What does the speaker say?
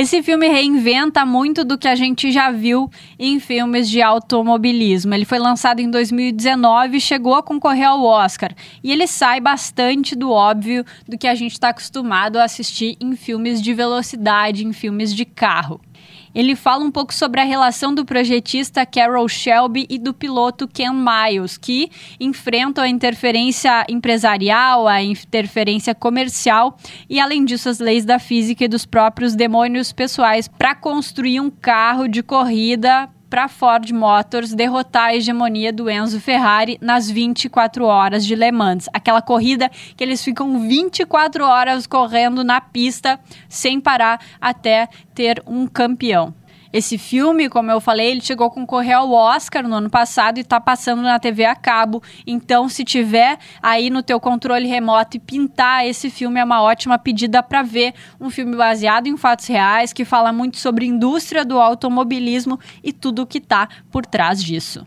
Esse filme reinventa muito do que a gente já viu em filmes de automobilismo. Ele foi lançado em 2019 e chegou a concorrer ao Oscar. E ele sai bastante do óbvio do que a gente está acostumado a assistir em filmes de velocidade, em filmes de carro. Ele fala um pouco sobre a relação do projetista Carol Shelby e do piloto Ken Miles, que enfrentam a interferência empresarial, a interferência comercial e, além disso, as leis da física e dos próprios demônios pessoais para construir um carro de corrida para Ford Motors derrotar a hegemonia do Enzo Ferrari nas 24 horas de Le Mans. Aquela corrida que eles ficam 24 horas correndo na pista sem parar até ter um campeão. Esse filme, como eu falei, ele chegou a concorrer ao Oscar no ano passado e está passando na TV a cabo. Então, se tiver aí no teu controle remoto e pintar esse filme é uma ótima pedida para ver um filme baseado em fatos reais que fala muito sobre a indústria do automobilismo e tudo o que está por trás disso.